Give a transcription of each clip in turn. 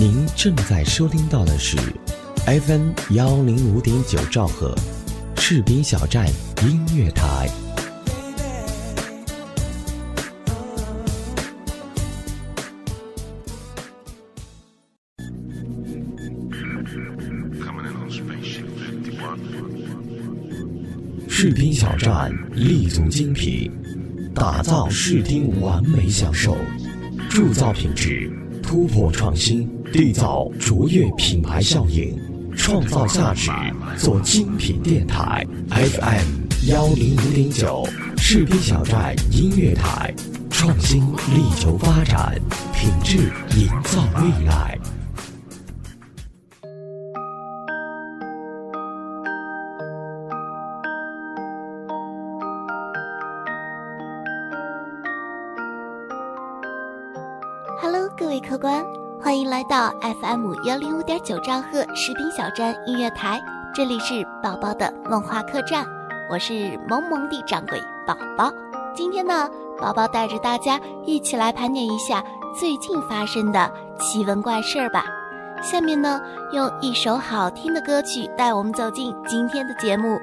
您正在收听到的是 FM 幺零五点九兆赫，士兵小站音乐台。士兵小站立足精品，打造视听完美享受，铸造品质，突破创新，缔造卓越品牌效应，创造价值，做精品电台。FM 幺零五点九，士兵小寨音乐台，创新力求发展，品质营造未来。Hello，各位客官，欢迎来到 FM 幺零五点九兆赫士兵小站音乐台，这里是宝宝的梦话客栈，我是萌萌的掌柜宝宝。今天呢，宝宝带着大家一起来盘点一下最近发生的奇闻怪事儿吧。下面呢，用一首好听的歌曲带我们走进今天的节目。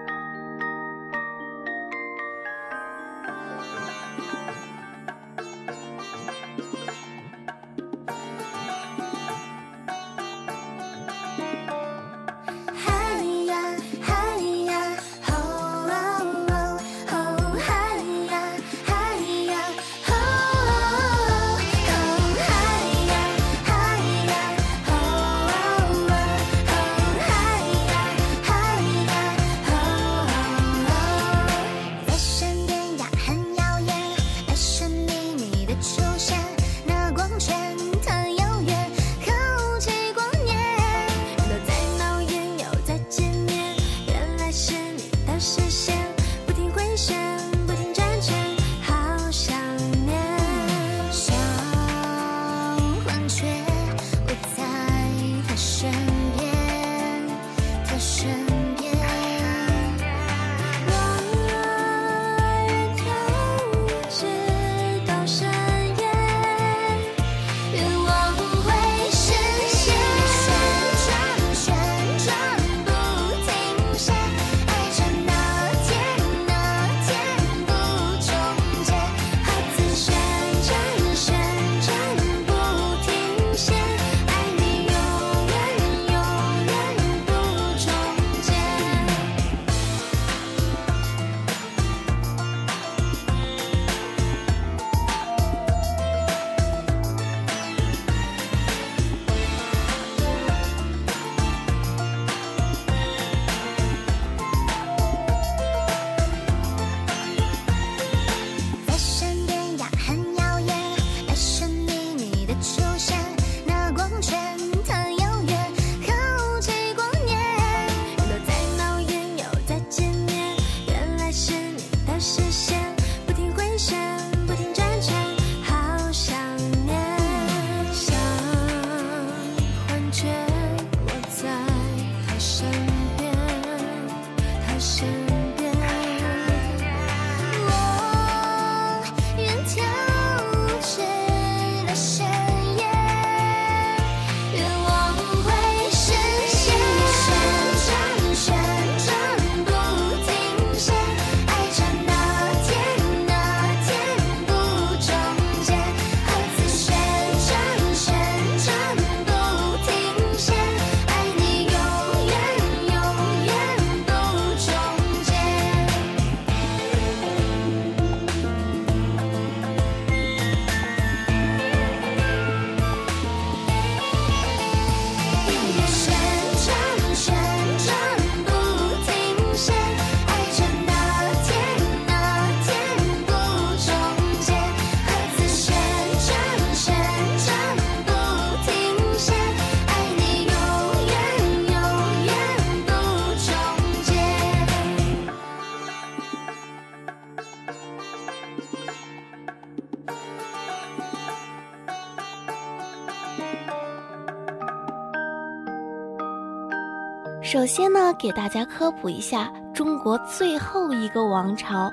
给大家科普一下中国最后一个王朝，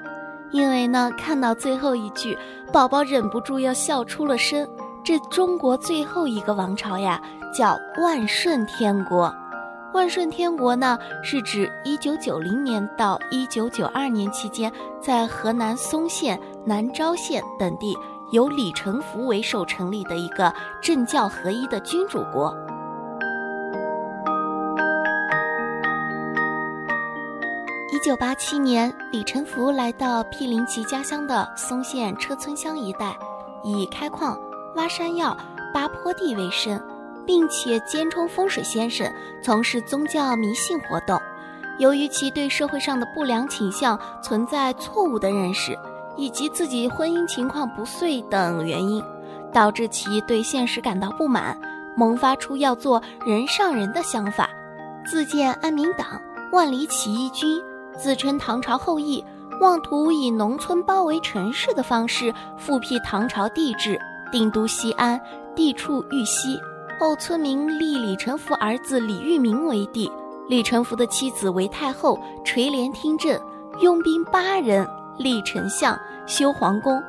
因为呢，看到最后一句，宝宝忍不住要笑出了声。这中国最后一个王朝呀，叫万顺天国。万顺天国呢，是指1990年到1992年期间，在河南嵩县、南召县等地由李成福为首成立的一个政教合一的君主国。1987年，李成福来到毗邻其家乡的嵩县车村乡一带，以开矿、挖山药、扒坡地为生。并且兼充风水先生，从事宗教迷信活动。由于其对社会上的不良倾向存在错误的认识，以及自己婚姻情况不遂等原因，导致其对现实感到不满，萌发出要做人上人的想法，自建安民党、万里起义军，自称唐朝后裔，妄图以农村包围城市的方式复辟唐朝帝制，定都西安，地处玉溪。后村民立李成福儿子李玉明为帝，李成福的妻子为太后，垂帘听政，拥兵八人，立丞相，修皇宫，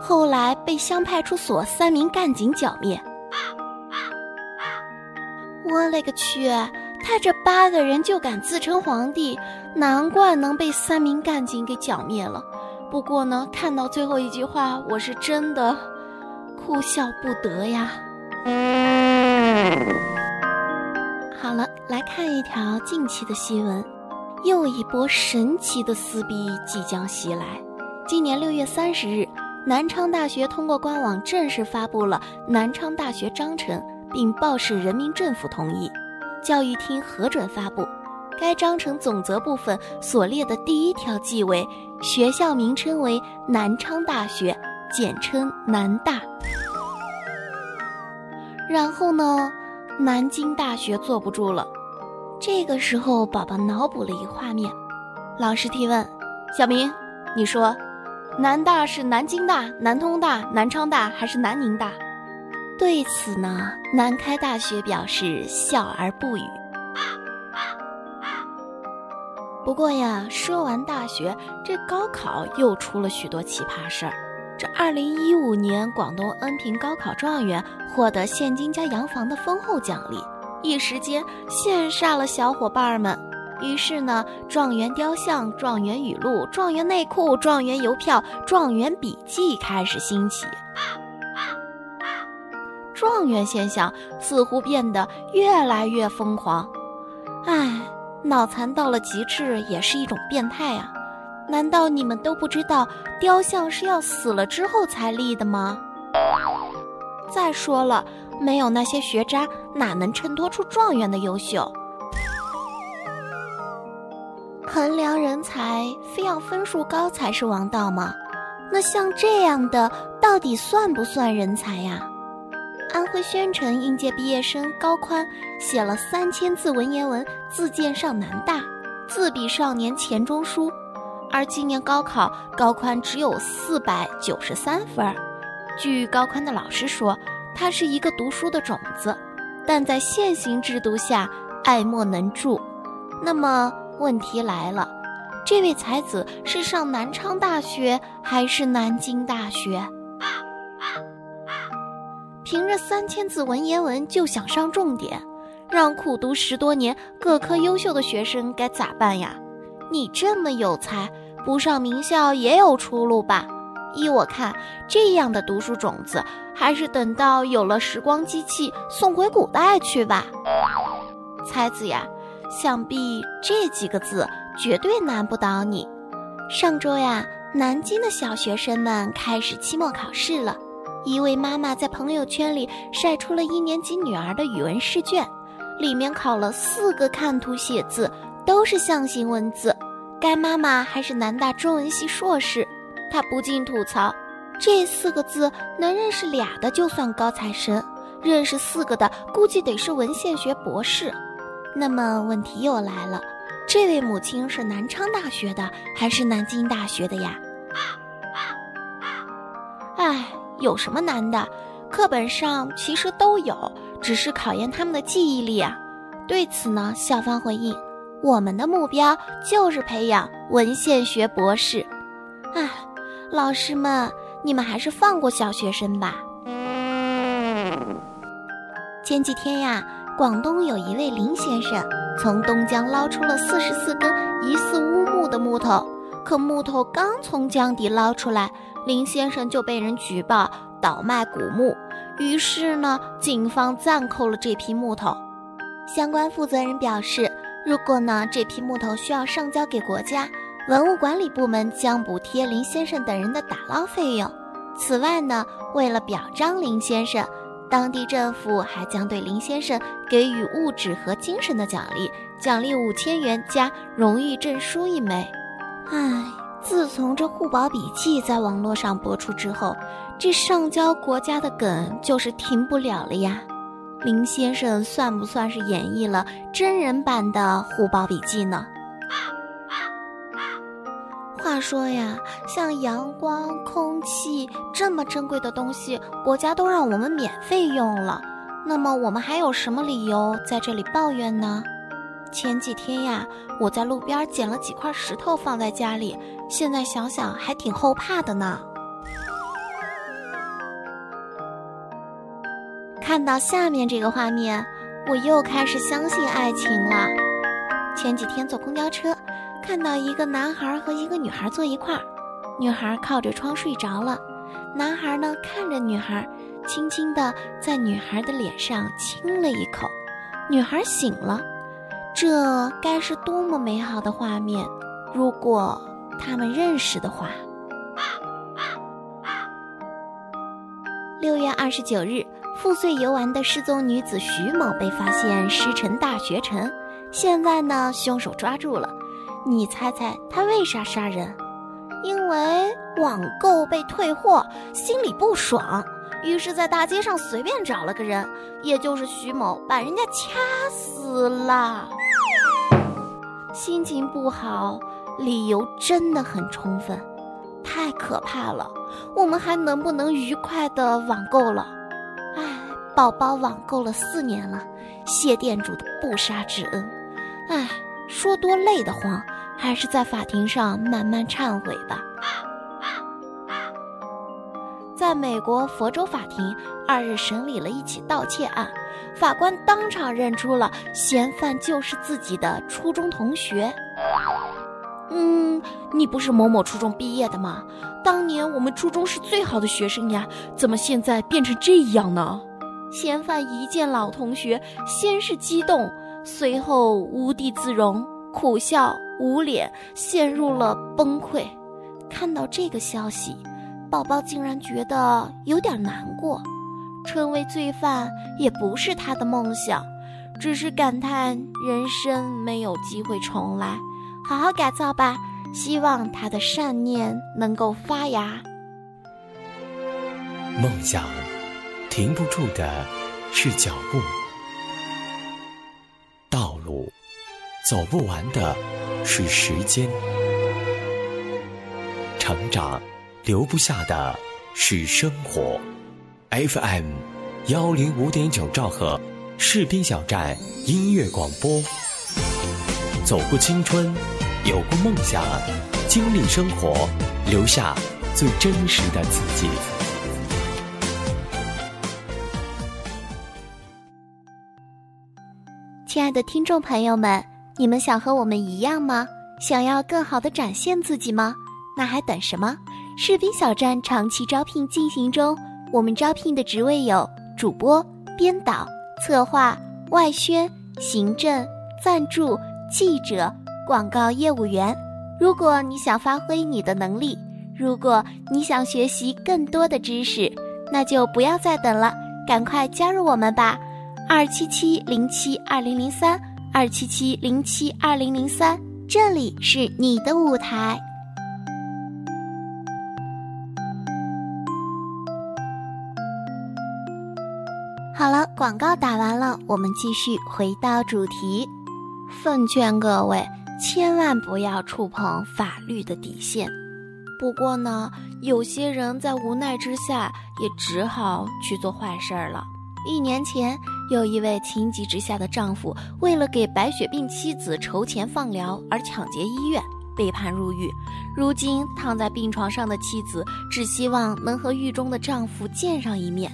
后来被乡派出所三名干警剿灭。我勒个去！他这八个人就敢自称皇帝，难怪能被三名干警给剿灭了。不过呢，看到最后一句话，我是真的哭笑不得呀。好了，来看一条近期的新闻，又一波神奇的撕逼即将袭来。今年六月三十日，南昌大学通过官网正式发布了南昌大学章程，并报示人民政府同意，教育厅核准发布。该章程总则部分所列的第一条即为学校名称为南昌大学，简称南大。然后呢，南京大学坐不住了。这个时候，宝宝脑补了一画面。老师提问：“小明，你说，南大是南京大、南通大、南昌大还是南宁大？”对此呢，南开大学表示笑而不语。不过呀，说完大学，这高考又出了许多奇葩事儿。这二零一五年，广东恩平高考状元获得现金加洋房的丰厚奖励，一时间羡煞了小伙伴们。于是呢，状元雕像、状元语录、状元内裤、状元邮票、状元笔记开始兴起。状元现象似乎变得越来越疯狂。唉，脑残到了极致也是一种变态啊！难道你们都不知道雕像是要死了之后才立的吗？再说了，没有那些学渣，哪能衬托出状元的优秀？衡量人才，非要分数高才是王道吗？那像这样的，到底算不算人才呀？安徽宣城应届毕业生高宽写了三千字文言文，自荐上南大，自比少年钱钟书。而今年高考，高宽只有四百九十三分。据高宽的老师说，他是一个读书的种子，但在现行制度下爱莫能助。那么问题来了，这位才子是上南昌大学还是南京大学？凭着三千字文言文就想上重点，让苦读十多年、各科优秀的学生该咋办呀？你这么有才，不上名校也有出路吧？依我看，这样的读书种子，还是等到有了时光机器送回古代去吧。才子呀，想必这几个字绝对难不倒你。上周呀，南京的小学生们开始期末考试了。一位妈妈在朋友圈里晒出了一年级女儿的语文试卷，里面考了四个看图写字。都是象形文字，该妈妈还是南大中文系硕士，她不禁吐槽：这四个字能认识俩的就算高材生，认识四个的估计得是文献学博士。那么问题又来了，这位母亲是南昌大学的还是南京大学的呀？哎，有什么难的？课本上其实都有，只是考验他们的记忆力啊。对此呢，校方回应。我们的目标就是培养文献学博士，唉，老师们，你们还是放过小学生吧。前几天呀，广东有一位林先生从东江捞出了四十四根疑似乌木的木头，可木头刚从江底捞出来，林先生就被人举报倒卖古木，于是呢，警方暂扣了这批木头。相关负责人表示，如果呢这批木头需要上交给国家，文物管理部门将补贴林先生等人的打捞费用。此外呢，为了表彰林先生。当地政府还将对林先生给予物质和精神的奖励，奖励五千元加荣誉证书一枚。唉，自从这护宝笔记在网络上播出之后，这上交国家的梗就是停不了了呀。林先生算不算是演绎了真人版的护宝笔记呢？话说呀，像阳光、空气这么珍贵的东西，国家都让我们免费用了，那么我们还有什么理由在这里抱怨呢？前几天呀，我在路边捡了几块石头放在家里，现在想想还挺后怕的呢。看到下面这个画面，我又开始相信爱情了。前几天坐公交车。看到一个男孩和一个女孩坐一块儿，女孩靠着窗睡着了，男孩呢看着女孩，轻轻地在女孩的脸上亲了一口，女孩醒了，这该是多么美好的画面！如果他们认识的话。六月二十九日，赴穗游玩的失踪女子徐某被发现尸沉大学城，现在呢，凶手抓住了。你猜猜他为啥杀人？因为网购被退货，心里不爽，于是，在大街上随便找了个人，也就是徐某，把人家掐死了。心情不好，理由真的很充分，太可怕了。我们还能不能愉快的网购了？哎，宝宝网购了四年了，谢店主的不杀之恩。哎。说多累得慌，还是在法庭上慢慢忏悔吧。在美国佛州法庭，二日审理了一起盗窃案，法官当场认出了嫌犯就是自己的初中同学。嗯，你不是某某初中毕业的吗？当年我们初中是最好的学生呀，怎么现在变成这样呢？嫌犯一见老同学，先是激动。随后无地自容，苦笑捂脸，陷入了崩溃。看到这个消息，宝宝竟然觉得有点难过。成为罪犯也不是他的梦想，只是感叹人生没有机会重来。好好改造吧，希望他的善念能够发芽。梦想，停不住的是脚步。道路走不完的是时间，成长留不下的是生活。FM 幺零五点九兆赫，士兵小站音乐广播。走过青春，有过梦想，经历生活，留下最真实的自己。亲爱的听众朋友们。你们想和我们一样吗？想要更好的展现自己吗？那还等什么？士兵小站长期招聘进行中，我们招聘的职位有主播、编导、策划、外宣、行政、赞助、记者、广告业务员。如果你想发挥你的能力，如果你想学习更多的知识，那就不要再等了，赶快加入我们吧！二七七零七二零零三。二七七零七二零零三，这里是你的舞台。好了，广告打完了，我们继续回到主题。奉劝各位，千万不要触碰法律的底线。不过呢，有些人在无奈之下，也只好去做坏事儿了。一年前。有一位情急之下的丈夫，为了给白血病妻子筹钱放疗而抢劫医院，被判入狱。如今躺在病床上的妻子，只希望能和狱中的丈夫见上一面。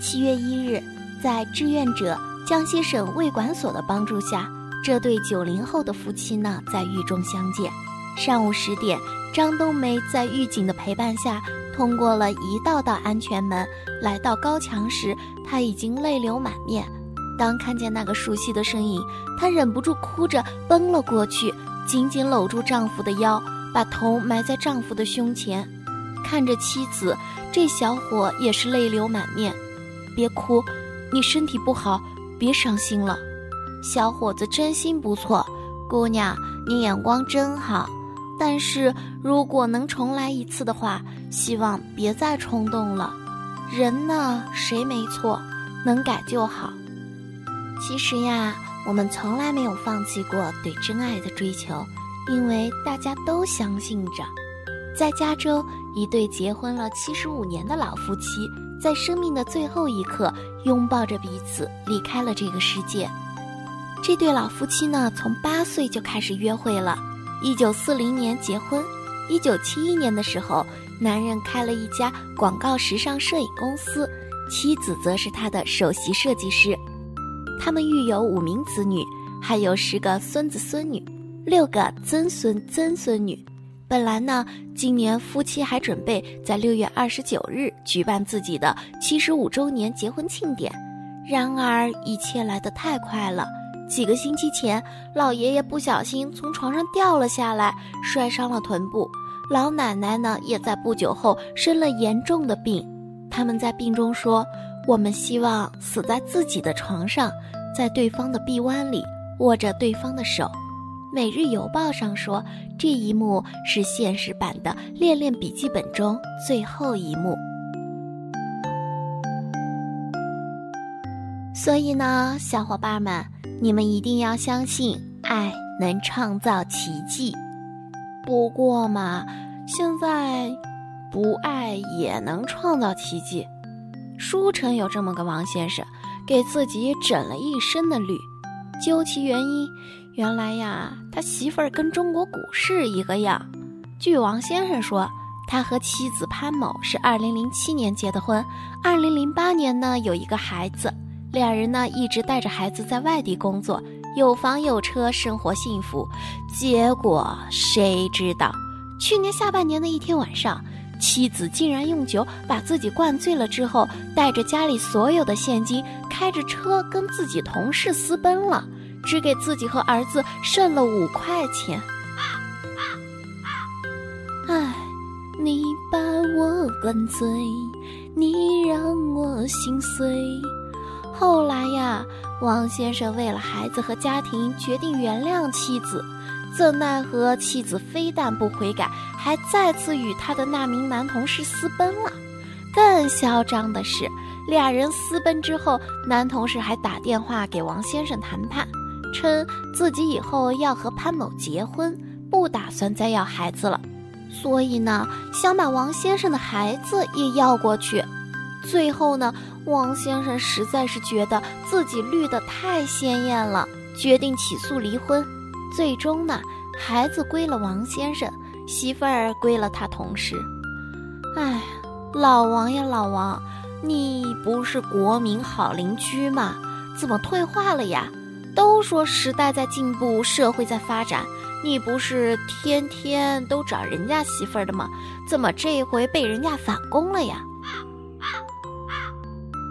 七月一日，在志愿者江西省卫管所的帮助下，这对九零后的夫妻呢，在狱中相见。上午十点，张冬梅在狱警的陪伴下，通过了一道道安全门，来到高墙时，她已经泪流满面。当看见那个熟悉的身影，她忍不住哭着奔了过去，紧紧搂住丈夫的腰，把头埋在丈夫的胸前，看着妻子，这小伙也是泪流满面。别哭，你身体不好，别伤心了。小伙子真心不错，姑娘，你眼光真好。但是如果能重来一次的话，希望别再冲动了。人呢，谁没错，能改就好。其实呀，我们从来没有放弃过对真爱的追求，因为大家都相信着。在加州，一对结婚了七十五年的老夫妻，在生命的最后一刻，拥抱着彼此离开了这个世界。这对老夫妻呢，从八岁就开始约会了。一九四零年结婚，一九七一年的时候，男人开了一家广告时尚摄影公司，妻子则是他的首席设计师。他们育有五名子女，还有十个孙子孙女，六个曾孙曾孙女。本来呢，今年夫妻还准备在六月二十九日举办自己的七十五周年结婚庆典，然而一切来得太快了。几个星期前，老爷爷不小心从床上掉了下来，摔伤了臀部。老奶奶呢，也在不久后生了严重的病。他们在病中说：“我们希望死在自己的床上，在对方的臂弯里握着对方的手。”《每日邮报》上说，这一幕是现实版的《恋恋笔记本》中最后一幕。所以呢，小伙伴们。你们一定要相信，爱能创造奇迹。不过嘛，现在不爱也能创造奇迹。书城有这么个王先生，给自己整了一身的绿。究其原因，原来呀，他媳妇儿跟中国股市一个样。据王先生说，他和妻子潘某是二零零七年结的婚，二零零八年呢有一个孩子。两人呢一直带着孩子在外地工作，有房有车，生活幸福。结果谁知道，去年下半年的一天晚上，妻子竟然用酒把自己灌醉了，之后带着家里所有的现金，开着车跟自己同事私奔了，只给自己和儿子剩了五块钱。唉，你把我灌醉，你让我心碎。后来呀，王先生为了孩子和家庭，决定原谅妻子。怎奈何妻子非但不悔改，还再次与他的那名男同事私奔了。更嚣张的是，俩人私奔之后，男同事还打电话给王先生谈判，称自己以后要和潘某结婚，不打算再要孩子了。所以呢，想把王先生的孩子也要过去。最后呢，王先生实在是觉得自己绿得太鲜艳了，决定起诉离婚。最终呢，孩子归了王先生，媳妇儿归了他同事。哎，老王呀，老王，你不是国民好邻居吗？怎么退化了呀？都说时代在进步，社会在发展，你不是天天都找人家媳妇儿的吗？怎么这回被人家反攻了呀？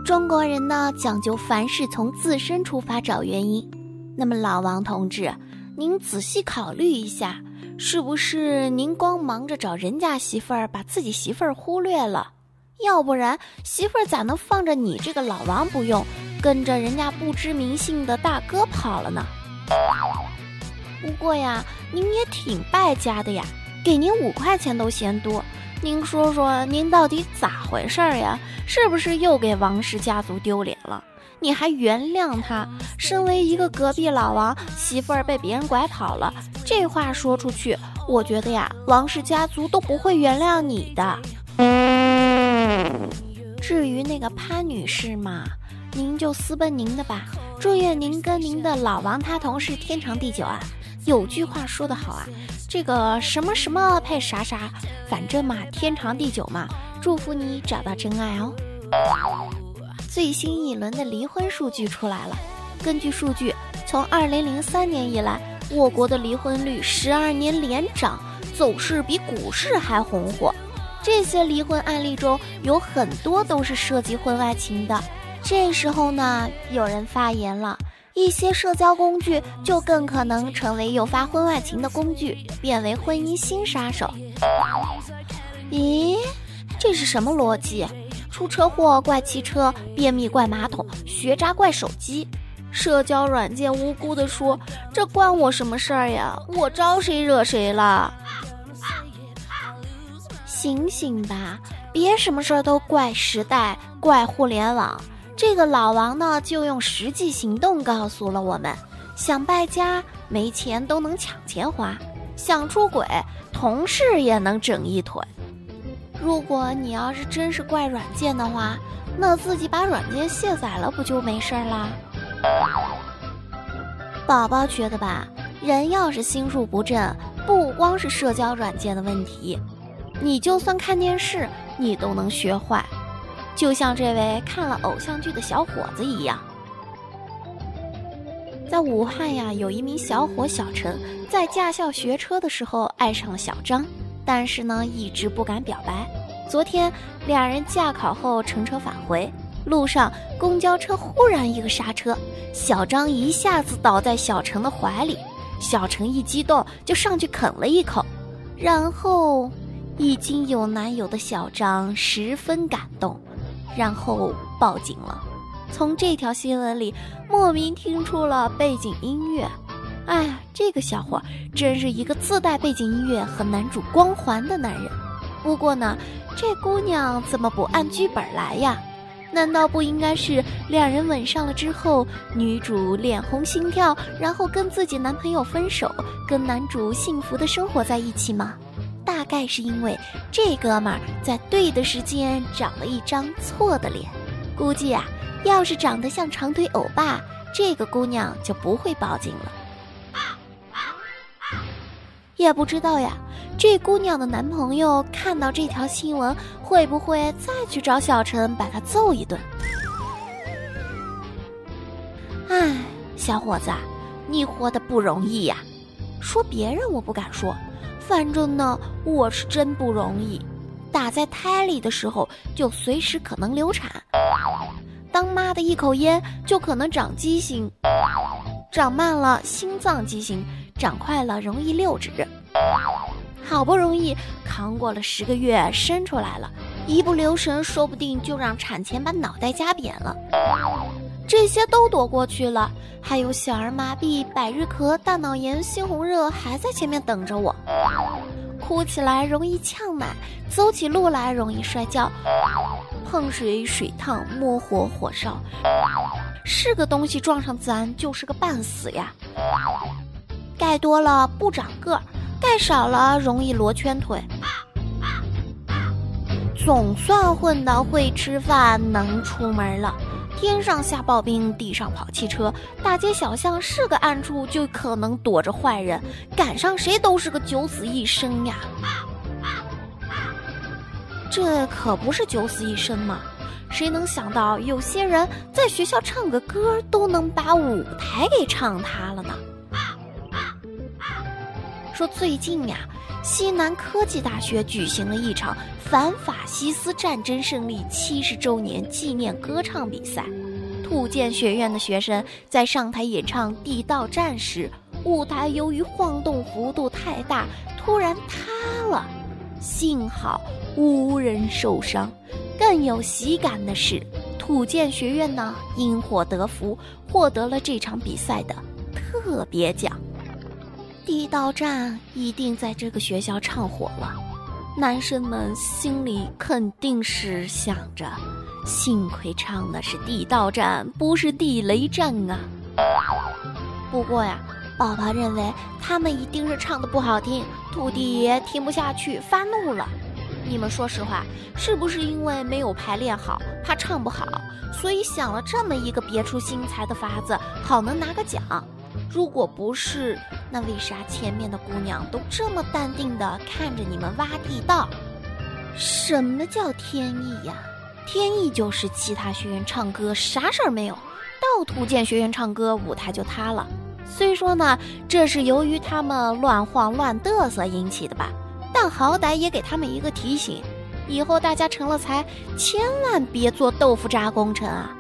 中国人呢讲究凡事从自身出发找原因，那么老王同志，您仔细考虑一下，是不是您光忙着找人家媳妇儿，把自己媳妇儿忽略了？要不然媳妇儿咋能放着你这个老王不用，跟着人家不知名姓的大哥跑了呢？不过呀，您也挺败家的呀，给您五块钱都嫌多。您说说，您到底咋回事儿呀？是不是又给王氏家族丢脸了？你还原谅他？身为一个隔壁老王，媳妇儿被别人拐跑了，这话说出去，我觉得呀，王氏家族都不会原谅你的。那个潘女士嘛，您就私奔您的吧，祝愿您跟您的老王他同事天长地久啊！有句话说得好啊，这个什么什么配啥啥，反正嘛天长地久嘛，祝福你找到真爱哦。最新一轮的离婚数据出来了。根据数据，从2003年以来，我国的离婚率十二年连涨，走势比股市还红火。这些离婚案例中有很多都是涉及婚外情的。这时候呢，有人发言了，一些社交工具就更可能成为诱发婚外情的工具，变为婚姻新杀手。咦，这是什么逻辑？出车祸怪汽车，便秘怪马桶，学渣怪手机。社交软件无辜的说：“这关我什么事儿呀？我招谁惹谁了？”醒醒吧，别什么事儿都怪时代，怪互联网。这个老王呢，就用实际行动告诉了我们：想败家，没钱都能抢钱花；想出轨，同事也能整一腿。如果你要是真是怪软件的话，那自己把软件卸载了，不就没事儿啦？宝宝觉得吧，人要是心术不正，不光是社交软件的问题。你就算看电视，你都能学坏，就像这位看了偶像剧的小伙子一样。在武汉呀，有一名小伙小陈，在驾校学车的时候爱上了小张，但是呢，一直不敢表白。昨天两人驾考后乘车返回，路上公交车忽然一个刹车，小张一下子倒在小陈的怀里，小陈一激动就上去啃了一口，然后。已经有男友的小张十分感动，然后报警了。从这条新闻里，莫名听出了背景音乐。哎，这个小伙真是一个自带背景音乐和男主光环的男人。不过呢，这姑娘怎么不按剧本来呀？难道不应该是两人吻上了之后，女主脸红心跳，然后跟自己男朋友分手，跟男主幸福的生活在一起吗？大概是因为这哥们儿在对的时间长了一张错的脸，估计啊，要是长得像长腿欧巴，这个姑娘就不会报警了。也不知道呀，这姑娘的男朋友看到这条新闻，会不会再去找小陈把他揍一顿？哎，小伙子，你活得不容易呀！说别人我不敢说。反正呢，我是真不容易。打在胎里的时候，就随时可能流产；当妈的一口烟，就可能长畸形；长慢了心脏畸形，长快了容易六指。好不容易扛过了十个月，生出来了，一不留神，说不定就让产前把脑袋夹扁了。这些都躲过去了，还有小儿麻痹、百日咳、大脑炎、猩红热还在前面等着我。哭起来容易呛奶，走起路来容易摔跤，碰水水烫，摸火火烧，是个东西撞上咱就是个半死呀。盖多了不长个儿，盖少了容易罗圈腿。总算混到会吃饭、能出门了。天上下暴冰，地上跑汽车，大街小巷是个暗处就可能躲着坏人，赶上谁都是个九死一生呀！这可不是九死一生嘛？谁能想到有些人在学校唱个歌都能把舞台给唱塌了呢？说最近呀，西南科技大学举行了一场。反法西斯战争胜利七十周年纪念歌唱比赛，土建学院的学生在上台演唱《地道战》时，舞台由于晃动幅度太大，突然塌了，幸好无人受伤。更有喜感的是，土建学院呢因祸得福，获得了这场比赛的特别奖。《地道战》一定在这个学校唱火了。男生们心里肯定是想着，幸亏唱的是地道战，不是地雷战啊。不过呀，宝宝认为他们一定是唱的不好听，土地爷听不下去发怒了。你们说实话，是不是因为没有排练好，怕唱不好，所以想了这么一个别出心裁的法子，好能拿个奖？如果不是，那为啥前面的姑娘都这么淡定的看着你们挖地道？什么叫天意呀？天意就是其他学员唱歌啥事儿没有，到图鉴学院唱歌舞台就塌了。虽说呢，这是由于他们乱晃乱嘚瑟引起的吧，但好歹也给他们一个提醒，以后大家成了才，千万别做豆腐渣工程啊！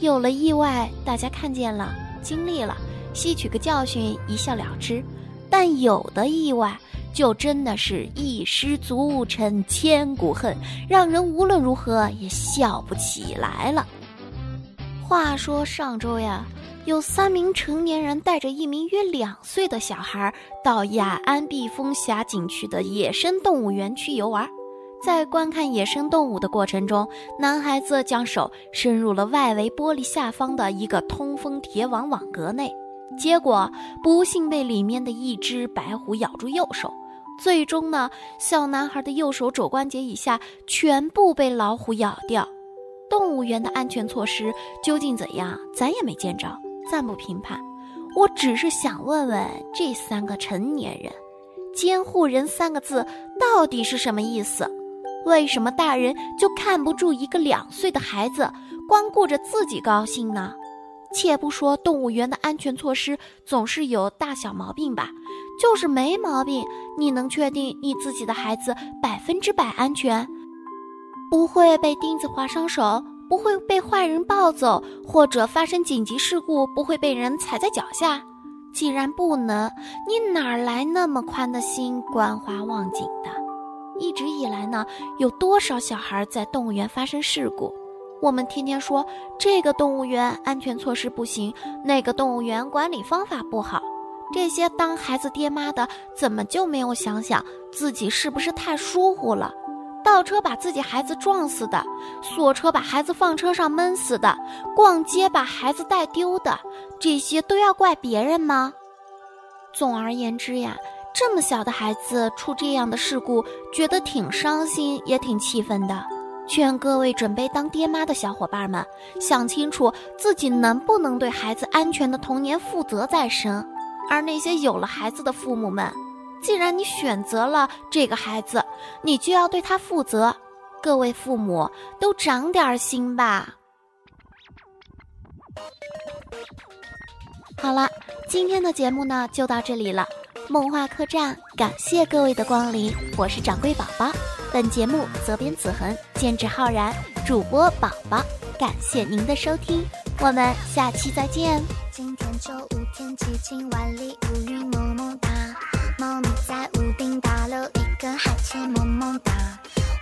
有了意外，大家看见了，经历了，吸取个教训，一笑了之。但有的意外，就真的是一失足成千古恨，让人无论如何也笑不起来了。话说上周呀。有三名成年人带着一名约两岁的小孩到雅安碧峰峡景区的野生动物园区游玩，在观看野生动物的过程中，男孩子将手伸入了外围玻璃下方的一个通风铁网网格内，结果不幸被里面的一只白虎咬住右手，最终呢，小男孩的右手肘关节以下全部被老虎咬掉。动物园的安全措施究竟怎样，咱也没见着。暂不评判，我只是想问问这三个成年人，“监护人”三个字到底是什么意思？为什么大人就看不住一个两岁的孩子，光顾着自己高兴呢？且不说动物园的安全措施总是有大小毛病吧，就是没毛病，你能确定你自己的孩子百分之百安全，不会被钉子划伤手？不会被坏人抱走，或者发生紧急事故，不会被人踩在脚下。既然不能，你哪来那么宽的心，观花望景的？一直以来呢，有多少小孩在动物园发生事故？我们天天说这个动物园安全措施不行，那个动物园管理方法不好。这些当孩子爹妈的，怎么就没有想想自己是不是太疏忽了？倒车把自己孩子撞死的，锁车把孩子放车上闷死的，逛街把孩子带丢的，这些都要怪别人吗？总而言之呀，这么小的孩子出这样的事故，觉得挺伤心，也挺气愤的。劝各位准备当爹妈的小伙伴们，想清楚自己能不能对孩子安全的童年负责再生。而那些有了孩子的父母们，既然你选择了这个孩子，你就要对他负责。各位父母都长点心吧。好了，今天的节目呢就到这里了。梦话客栈感谢各位的光临，我是掌柜宝宝。本节目责编子恒，监制浩然，主播宝宝。感谢您的收听，我们下期再见。今天周五天气晴，万里无云，么么哒。猫咪在屋顶打了一个哈欠，萌萌哒。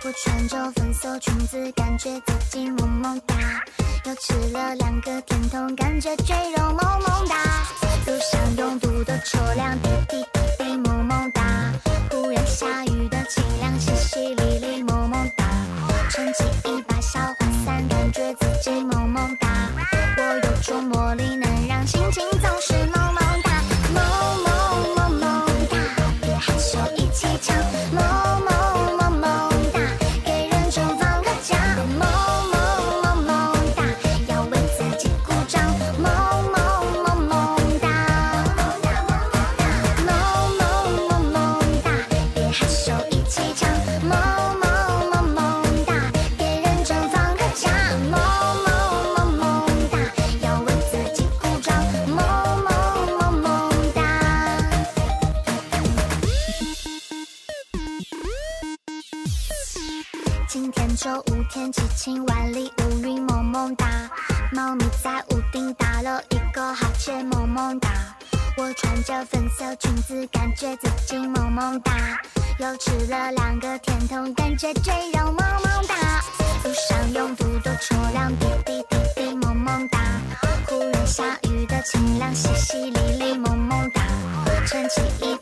我穿着粉色裙子，感觉自己萌萌哒。又吃了两个甜筒，感觉赘肉萌萌哒。路上拥堵的车辆滴滴萌哒。忽然下雨的清凉，淅淅沥沥萌萌哒。撑起一把小花伞，感觉自己萌萌哒。我有种魔力，能让心情总是萌雨的清凉，淅淅沥沥萌萌哒。穿起衣